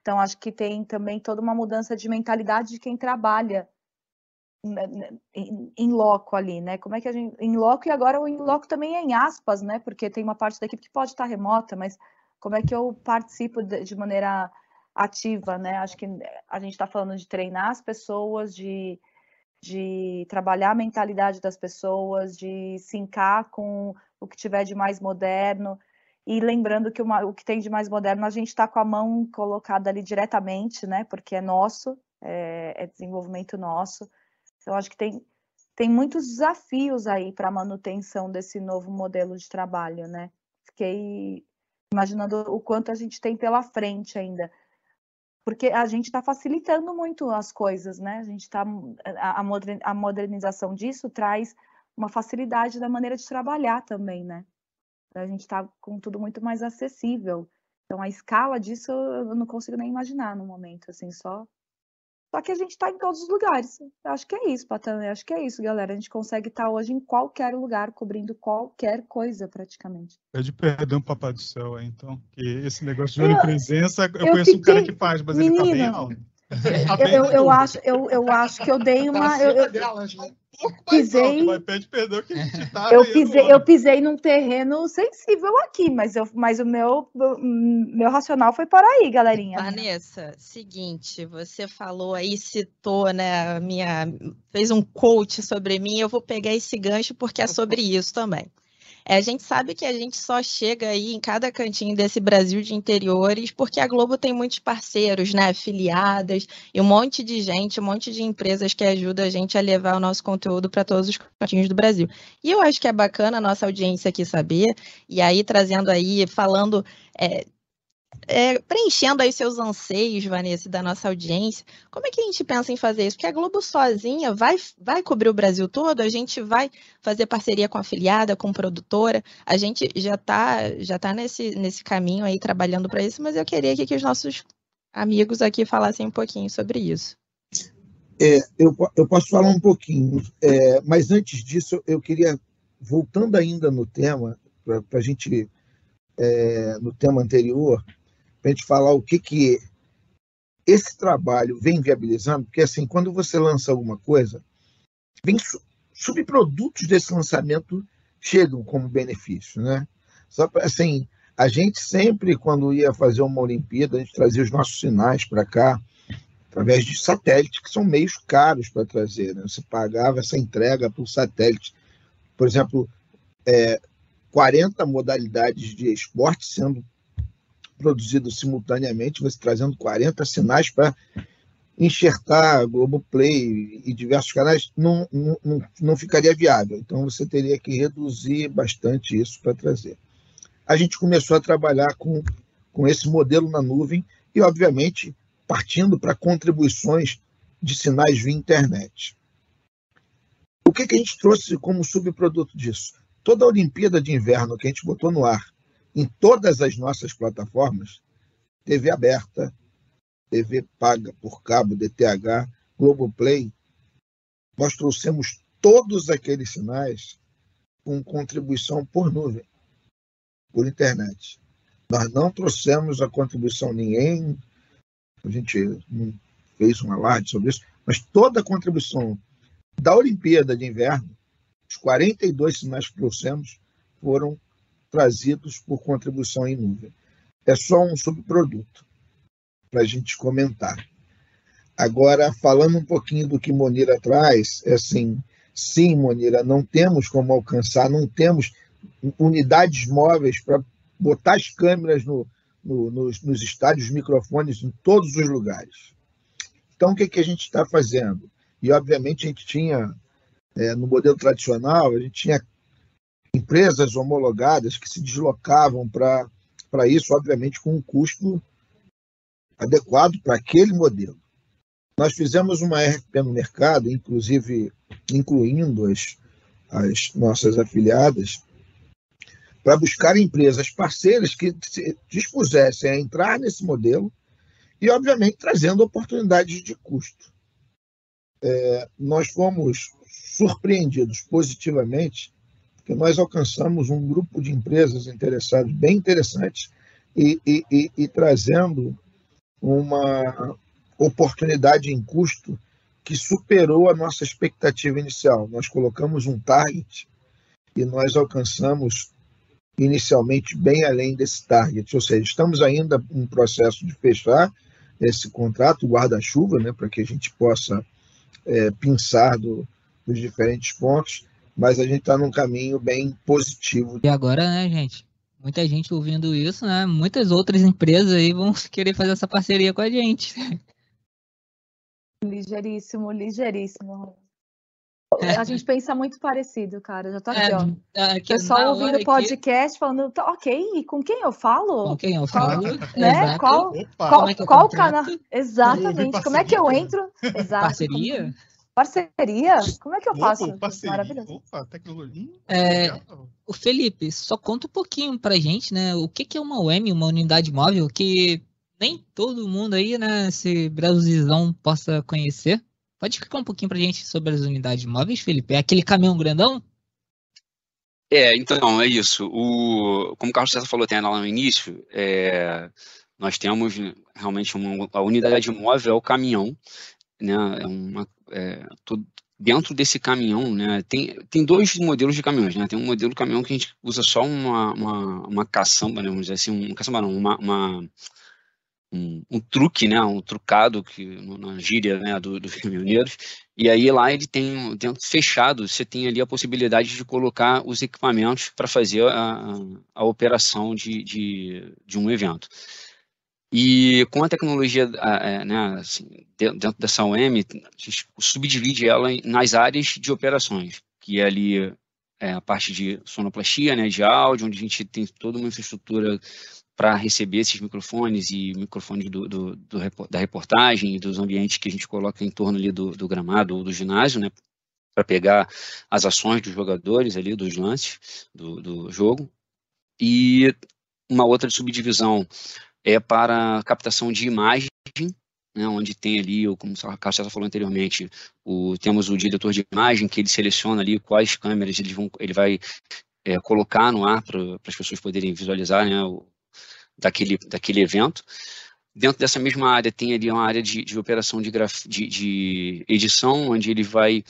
Então, acho que tem também toda uma mudança de mentalidade de quem trabalha né, né, em loco ali, né? Como é que a gente. Em loco e agora o em loco também é em aspas, né? Porque tem uma parte da equipe que pode estar remota, mas como é que eu participo de, de maneira ativa, né? Acho que a gente está falando de treinar as pessoas, de, de trabalhar a mentalidade das pessoas, de sincar com o que tiver de mais moderno. E lembrando que uma, o que tem de mais moderno, a gente está com a mão colocada ali diretamente, né? Porque é nosso, é, é desenvolvimento nosso. Eu acho que tem, tem muitos desafios aí para a manutenção desse novo modelo de trabalho, né? Fiquei imaginando o quanto a gente tem pela frente ainda. Porque a gente está facilitando muito as coisas, né? A gente está. A, modernização disso traz uma facilidade da maneira de trabalhar também, né? A gente está com tudo muito mais acessível. Então, a escala disso eu não consigo nem imaginar no momento, assim, só só que a gente está em todos os lugares. Eu acho que é isso, Patana. Eu acho que é isso, galera. A gente consegue estar tá hoje em qualquer lugar, cobrindo qualquer coisa, praticamente. Pede perdão, Papai do Céu, aí, então. Que esse negócio de onipresença, eu, eu conheço fiquei... um cara que faz, mas Menina, ele tá bem alto. Tá eu, eu, eu, acho, eu, eu acho que eu dei uma. Eu, eu, pisei. Alto, pede perdão que tá eu pisei, eu pisei num terreno sensível aqui, mas, eu, mas o meu, meu racional foi para aí, galerinha. Vanessa, seguinte, você falou aí, citou, né, minha, fez um coach sobre mim, eu vou pegar esse gancho porque é sobre isso também. É, a gente sabe que a gente só chega aí em cada cantinho desse Brasil de interiores porque a Globo tem muitos parceiros, né, afiliadas e um monte de gente, um monte de empresas que ajudam a gente a levar o nosso conteúdo para todos os cantinhos do Brasil. E eu acho que é bacana a nossa audiência aqui saber e aí trazendo aí, falando é, é, preenchendo aí seus anseios, Vanessa, da nossa audiência, como é que a gente pensa em fazer isso? Porque a Globo sozinha vai, vai cobrir o Brasil todo, a gente vai fazer parceria com afiliada, com produtora, a gente já está já tá nesse, nesse caminho aí trabalhando para isso, mas eu queria que, os nossos amigos aqui falassem um pouquinho sobre isso. É, eu, eu posso falar um pouquinho, é, mas antes disso, eu queria, voltando ainda no tema, para a gente, é, no tema anterior, a gente falar o que, que esse trabalho vem viabilizando, porque assim, quando você lança alguma coisa, vem subprodutos desse lançamento chegam como benefício, né? Só para assim, a gente sempre quando ia fazer uma Olimpíada, a gente trazia os nossos sinais para cá através de satélite, que são meios caros para trazer, né? Você pagava essa entrega por satélite. Por exemplo, é, 40 modalidades de esporte sendo produzido simultaneamente, você trazendo 40 sinais para enxertar Globoplay e diversos canais, não, não, não ficaria viável. Então você teria que reduzir bastante isso para trazer. A gente começou a trabalhar com, com esse modelo na nuvem e, obviamente, partindo para contribuições de sinais via internet. O que, que a gente trouxe como subproduto disso? Toda a Olimpíada de Inverno que a gente botou no ar em todas as nossas plataformas, TV aberta, TV paga por cabo, DTH, Globoplay, nós trouxemos todos aqueles sinais com contribuição por nuvem, por internet. Nós não trouxemos a contribuição ninguém, a gente não fez um alarde sobre isso, mas toda a contribuição da Olimpíada de Inverno, os 42 sinais que trouxemos, foram trazidos por contribuição em nuvem. É só um subproduto para a gente comentar. Agora, falando um pouquinho do que Monira traz, é assim, sim, Monira, não temos como alcançar, não temos unidades móveis para botar as câmeras no, no, nos, nos estádios, microfones em todos os lugares. Então, o que, que a gente está fazendo? E, obviamente, a gente tinha, é, no modelo tradicional, a gente tinha empresas homologadas que se deslocavam para isso, obviamente, com um custo adequado para aquele modelo. Nós fizemos uma RP no mercado, inclusive incluindo as, as nossas afiliadas, para buscar empresas parceiras que se dispusessem a entrar nesse modelo e, obviamente, trazendo oportunidades de custo. É, nós fomos surpreendidos positivamente que nós alcançamos um grupo de empresas interessadas bem interessantes e, e, e, e trazendo uma oportunidade em custo que superou a nossa expectativa inicial. Nós colocamos um target e nós alcançamos inicialmente bem além desse target, ou seja, estamos ainda em processo de fechar esse contrato, guarda-chuva, né, para que a gente possa é, pensar do, dos diferentes pontos, mas a gente está num caminho bem positivo. E agora, né, gente? Muita gente ouvindo isso, né? Muitas outras empresas aí vão querer fazer essa parceria com a gente. Ligeiríssimo, ligeiríssimo. A gente pensa muito parecido, cara. Já tô aqui, é, ó. É, Pessoal ouvindo o podcast que... falando, tá, ok, com quem eu falo? Com quem eu falo? né? Qual, qual, é qual canal? Exatamente. Como é que eu entro? Exato. Parceria? Parceria? Como é que eu faço? Opa, parceria. Maravilhoso. Opa, tecnologia. É, o Felipe, só conta um pouquinho pra gente, né? O que, que é uma UEM, uma unidade móvel, que nem todo mundo aí, né, esse Brasilzão possa conhecer. Pode explicar um pouquinho pra gente sobre as unidades móveis, Felipe? É aquele caminhão grandão? É, então, é isso. O, como o Carlos César falou até lá no início, é, nós temos realmente uma, a unidade móvel é o caminhão, né? É uma, é, dentro desse caminhão, né? Tem, tem dois modelos de caminhões, né? Tem um modelo de caminhão que a gente usa só uma, uma, uma caçamba, né? Vamos dizer assim, um caçamba não, uma, uma um, um, truque, né, um trucado que na gíria né, do, dos caminhoneiros, e aí lá ele tem dentro fechado, você tem ali a possibilidade de colocar os equipamentos para fazer a, a, operação de, de, de, um evento. E com a tecnologia, é, né, assim, dentro dessa OM, a gente subdivide ela nas áreas de operações, que é ali é, a parte de sonoplastia, né, de áudio, onde a gente tem toda uma infraestrutura para receber esses microfones e microfones do, do, do, da reportagem e dos ambientes que a gente coloca em torno ali do, do gramado ou do ginásio, né, para pegar as ações dos jogadores ali, dos lances do, do jogo. E uma outra subdivisão é para captação de imagem, né, onde tem ali, como Carlos César falou anteriormente, o, temos o diretor de imagem, que ele seleciona ali quais câmeras ele, vão, ele vai é, colocar no ar para as pessoas poderem visualizar né, o, daquele, daquele evento. Dentro dessa mesma área tem ali uma área de, de operação de, graf, de, de edição, onde ele vai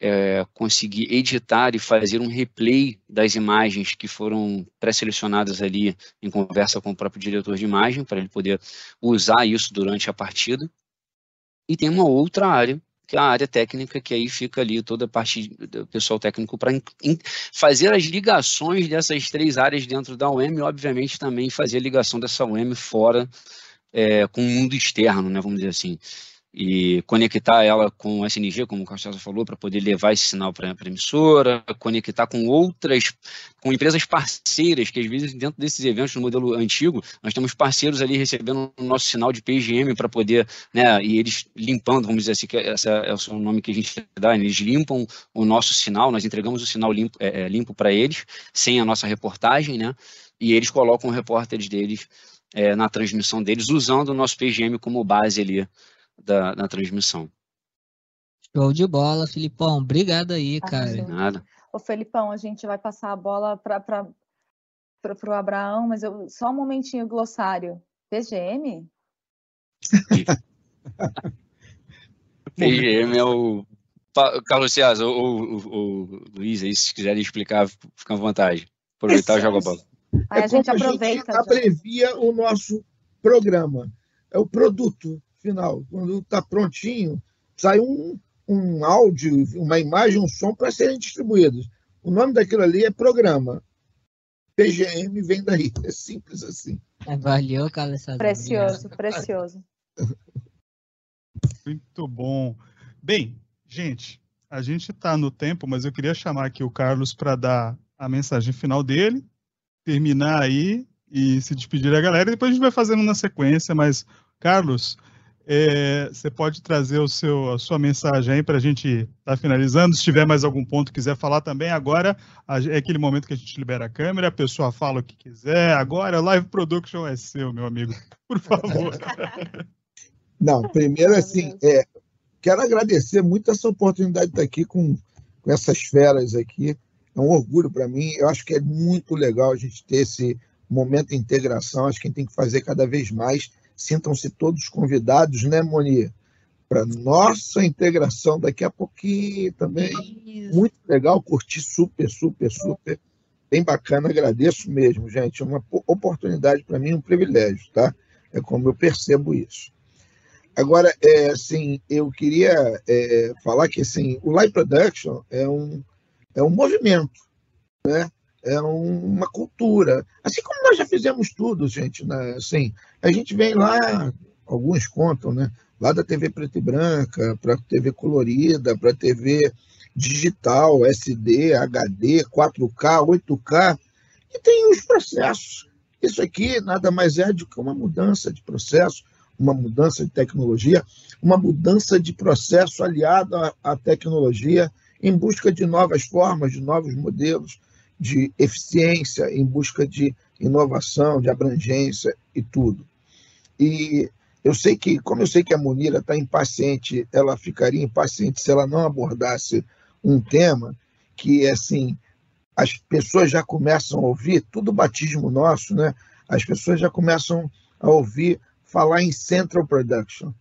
é, conseguir editar e fazer um replay das imagens que foram pré-selecionadas ali em conversa com o próprio diretor de imagem, para ele poder usar isso durante a partida. E tem uma outra área que é a área técnica, que aí fica ali toda a parte do pessoal técnico para fazer as ligações dessas três áreas dentro da UEM e, obviamente, também fazer a ligação dessa UEM fora é, com o mundo externo, né, vamos dizer assim e conectar ela com o SNG, como o Carlos falou, para poder levar esse sinal para a emissora, conectar com outras, com empresas parceiras, que às vezes dentro desses eventos no modelo antigo, nós temos parceiros ali recebendo o nosso sinal de PGM para poder, né, e eles limpando, vamos dizer assim, que esse é o nome que a gente dá, eles limpam o nosso sinal, nós entregamos o sinal limpo, é, é limpo para eles, sem a nossa reportagem, né, e eles colocam repórteres deles é, na transmissão deles, usando o nosso PGM como base ali da, da transmissão. Show de bola, Filipão. Obrigado aí, cara. Nada. Ô, Felipão, a gente vai passar a bola para o Abraão, mas eu, só um momentinho, glossário. PGM? PGM é o Carlos César ou o Luiz aí, se quiserem explicar, fica à vontade. Aproveitar e joga a bola. Aí a é gente aproveita. A gente abrevia o nosso programa. É o produto final. Quando está prontinho, sai um, um áudio, uma imagem, um som para serem distribuídos. O nome daquilo ali é programa. PGM vem daí. É simples assim. É, valeu, Carlos. Precioso, precioso. Muito bom. Bem, gente, a gente está no tempo, mas eu queria chamar aqui o Carlos para dar a mensagem final dele, terminar aí e se despedir da galera. Depois a gente vai fazendo na sequência, mas, Carlos, é, você pode trazer o seu, a sua mensagem aí para a gente estar tá finalizando. Se tiver mais algum ponto quiser falar também, agora é aquele momento que a gente libera a câmera, a pessoa fala o que quiser. Agora, live production é seu, meu amigo. Por favor. Não, primeiro, assim, é, quero agradecer muito essa oportunidade de estar aqui com, com essas feras aqui. É um orgulho para mim. Eu acho que é muito legal a gente ter esse momento de integração. Acho que a gente tem que fazer cada vez mais Sintam-se todos convidados, né, Moni? Para nossa integração daqui a pouquinho também. Isso. Muito legal, curti super, super, super. Bem bacana, agradeço mesmo, gente. É uma oportunidade para mim, um privilégio, tá? É como eu percebo isso. Agora, é, assim, eu queria é, falar que assim, o live production é um, é um movimento, né? É uma cultura. Assim como nós já fizemos tudo, gente. Né? Assim, a gente vem lá, alguns contam, né? lá da TV preta e branca, para TV colorida, para TV digital, SD, HD, 4K, 8K, e tem os processos. Isso aqui nada mais é do que uma mudança de processo, uma mudança de tecnologia, uma mudança de processo aliado à, à tecnologia em busca de novas formas, de novos modelos, de eficiência, em busca de inovação, de abrangência e tudo. E eu sei que, como eu sei que a Munira está impaciente, ela ficaria impaciente se ela não abordasse um tema que, assim, as pessoas já começam a ouvir, tudo batismo nosso, né? As pessoas já começam a ouvir falar em Central Production.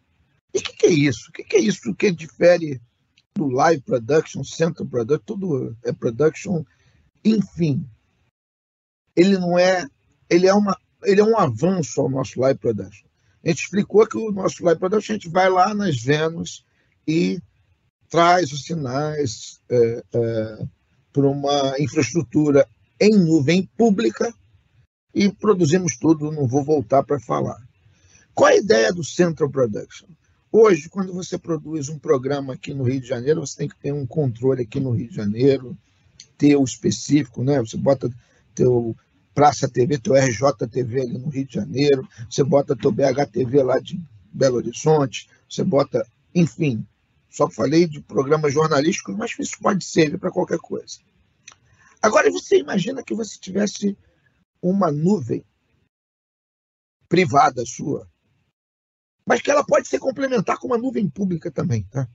E o que, que, é isso? O que, que, é isso que difere do Live Production, Central Production? Tudo é Production enfim, ele não é, ele é uma, ele é um avanço ao nosso live production. A gente explicou que o nosso Live Production, a gente vai lá nas Vênus e traz os sinais é, é, para uma infraestrutura em nuvem pública e produzimos tudo, não vou voltar para falar. Qual a ideia do Central Production? Hoje, quando você produz um programa aqui no Rio de Janeiro, você tem que ter um controle aqui no Rio de Janeiro, ter o específico, né? Você bota teu Praça TV, teu RJTV ali no Rio de Janeiro, você bota teu BHTV lá de Belo Horizonte, você bota, enfim, só falei de programas jornalísticos, mas isso pode servir para qualquer coisa. Agora você imagina que você tivesse uma nuvem privada sua, mas que ela pode ser complementar com uma nuvem pública também, tá?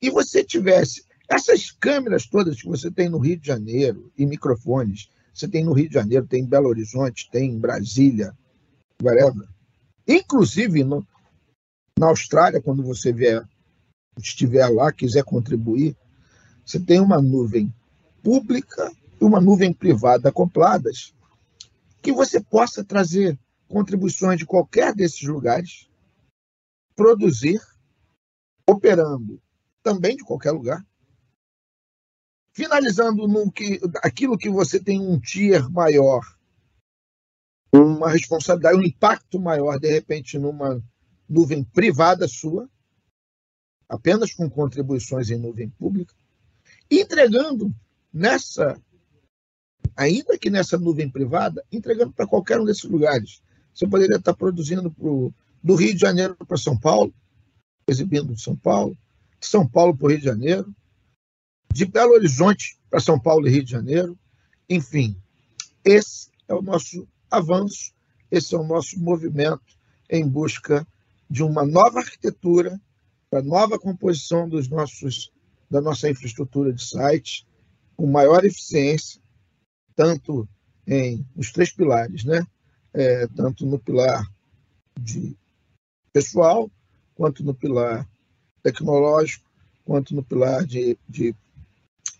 E você tivesse essas câmeras todas que você tem no Rio de Janeiro e microfones, você tem no Rio de Janeiro, tem em Belo Horizonte, tem em Brasília, whatever. Inclusive no, na Austrália, quando você vier, estiver lá, quiser contribuir, você tem uma nuvem pública e uma nuvem privada acopladas, que você possa trazer contribuições de qualquer desses lugares, produzir, operando também de qualquer lugar, Finalizando no que, aquilo que você tem um tier maior, uma responsabilidade, um impacto maior, de repente, numa nuvem privada sua, apenas com contribuições em nuvem pública, entregando nessa, ainda que nessa nuvem privada, entregando para qualquer um desses lugares. Você poderia estar produzindo pro, do Rio de Janeiro para São Paulo, exibindo São Paulo, de São Paulo para o Rio de Janeiro, de Belo Horizonte para São Paulo e Rio de Janeiro. Enfim, esse é o nosso avanço, esse é o nosso movimento em busca de uma nova arquitetura, para nova composição dos nossos, da nossa infraestrutura de sites, com maior eficiência, tanto em os três pilares, né? É, tanto no pilar de pessoal, quanto no pilar tecnológico, quanto no pilar de, de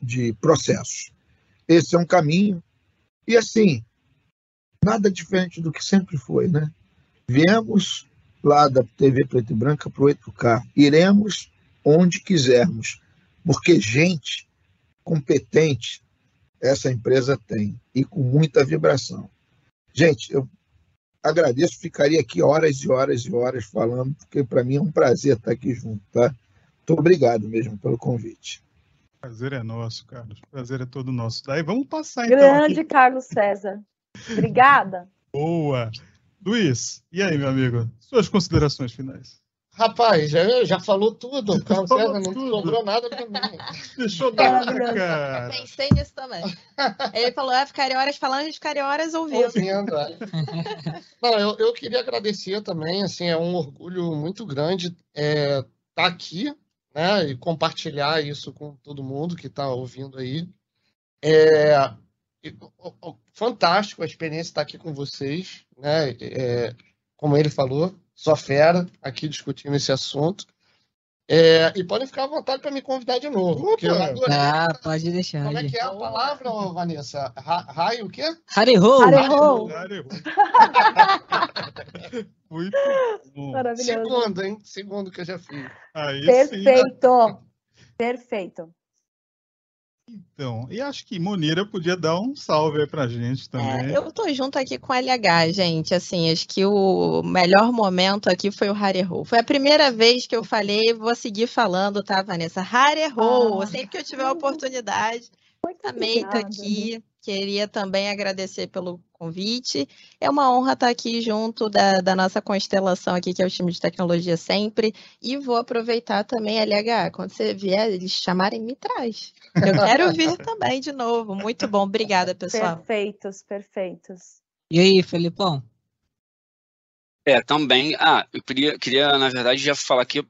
de processos. Esse é um caminho. E assim, nada diferente do que sempre foi, né? Viemos lá da TV Preto e Branca para o 8K. Iremos onde quisermos, porque gente competente essa empresa tem e com muita vibração. Gente, eu agradeço, ficaria aqui horas e horas e horas falando, porque para mim é um prazer estar aqui junto, tá? Muito obrigado mesmo pelo convite. Prazer é nosso, Carlos. Prazer é todo nosso. Daí vamos passar então. Grande. Carlos César. Obrigada. Boa. Luiz, e aí, meu amigo? Suas considerações finais. Rapaz, já, já falou tudo. O Carlos César não sobrou nada para mim. Deixou nada, cara. Pensei nisso também. Ele falou, é, ficaria horas falando, a gente ficaria horas ouvindo. Ouvindo, é. Não, eu, eu queria agradecer também, assim, é um orgulho muito grande estar é, tá aqui, né, e compartilhar isso com todo mundo que está ouvindo aí. É, fantástico a experiência estar aqui com vocês, né? É, como ele falou, só fera aqui discutindo esse assunto. É, e podem ficar à vontade para me convidar de novo. ah, pode deixar. Como é que é a palavra, Vanessa? Raio o quê? Harry-ho. Harry-ho. Muito bom. Maravilhoso. Segundo, hein? Segundo que eu já fiz. Aí Perfeito. Sim. Perfeito. Então, e acho que Monira podia dar um salve aí pra gente também. É, eu tô junto aqui com a LH, gente. Assim, acho que o melhor momento aqui foi o Harry Ho. Foi a primeira vez que eu falei, vou seguir falando, tá, Vanessa? Harry Ho. Ah, Sempre que eu tiver a oportunidade. Também tô aqui. Queria também agradecer pelo convite. É uma honra estar aqui junto da, da, nossa constelação aqui, que é o time de tecnologia sempre. E vou aproveitar também, LH, quando você vier, eles chamarem, me traz. Eu quero vir também de novo. Muito bom. Obrigada, pessoal. Perfeitos, perfeitos. E aí, Felipão? É, também. Ah, eu queria, queria, na verdade, já falar aqui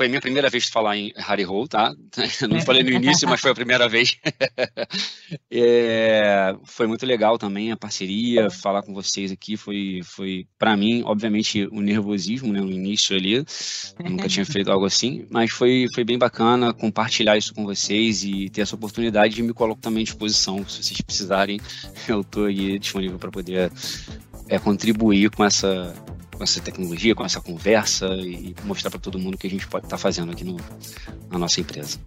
foi a minha primeira vez de falar em Harry Hole, tá? Não falei no início, mas foi a primeira vez. é, foi muito legal também a parceria, falar com vocês aqui foi, foi para mim, obviamente, o um nervosismo, né, no início ali. Eu nunca tinha feito algo assim, mas foi, foi bem bacana compartilhar isso com vocês e ter essa oportunidade de me colocar também à disposição. Se vocês precisarem, eu estou aí disponível para poder é, contribuir com essa com essa tecnologia, com essa conversa e mostrar para todo mundo o que a gente pode estar tá fazendo aqui no, na nossa empresa.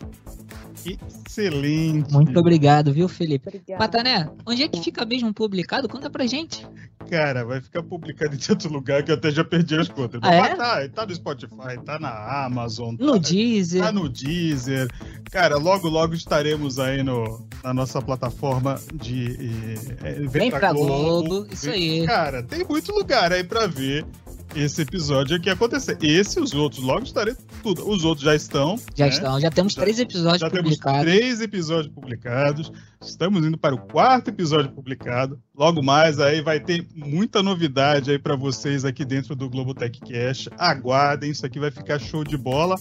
Excelente. Muito obrigado, viu, Felipe? Patané, onde é que fica mesmo publicado? Conta pra gente. Cara, vai ficar publicado em tanto lugar que eu até já perdi as contas. Ah, é? Tá, tá no Spotify, tá na Amazon, No tá, Deezer. tá no Deezer. Cara, logo, logo estaremos aí no, na nossa plataforma de. eh, Vem pra Globo, isso aí. Cara, tem muito lugar aí pra ver esse episódio aqui acontecer. Esse e os outros, logo estarei tudo. Os outros já estão. Já né? estão, já temos Já- três episódios Já temos publicados. três episódios publicados. Estamos indo para o quarto episódio publicado. Logo mais aí vai ter muita novidade aí para vocês aqui dentro do Globo Tech Cash. Aguardem, isso aqui vai ficar show de bola.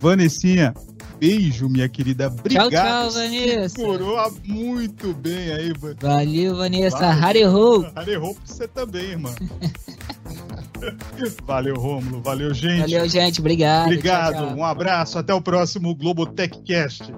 Vanessinha, beijo, minha querida. Obrigado. tchau, Você Vanessa. Segurou muito bem aí, Van- Valeu, Vanessa. Harry Ho. Errou pra você também, irmão. Valeu, Rômulo. Valeu, gente. Valeu, gente. Obrigado. Obrigado. Tchau, tchau. Um abraço. Até o próximo Globo Tech Cast.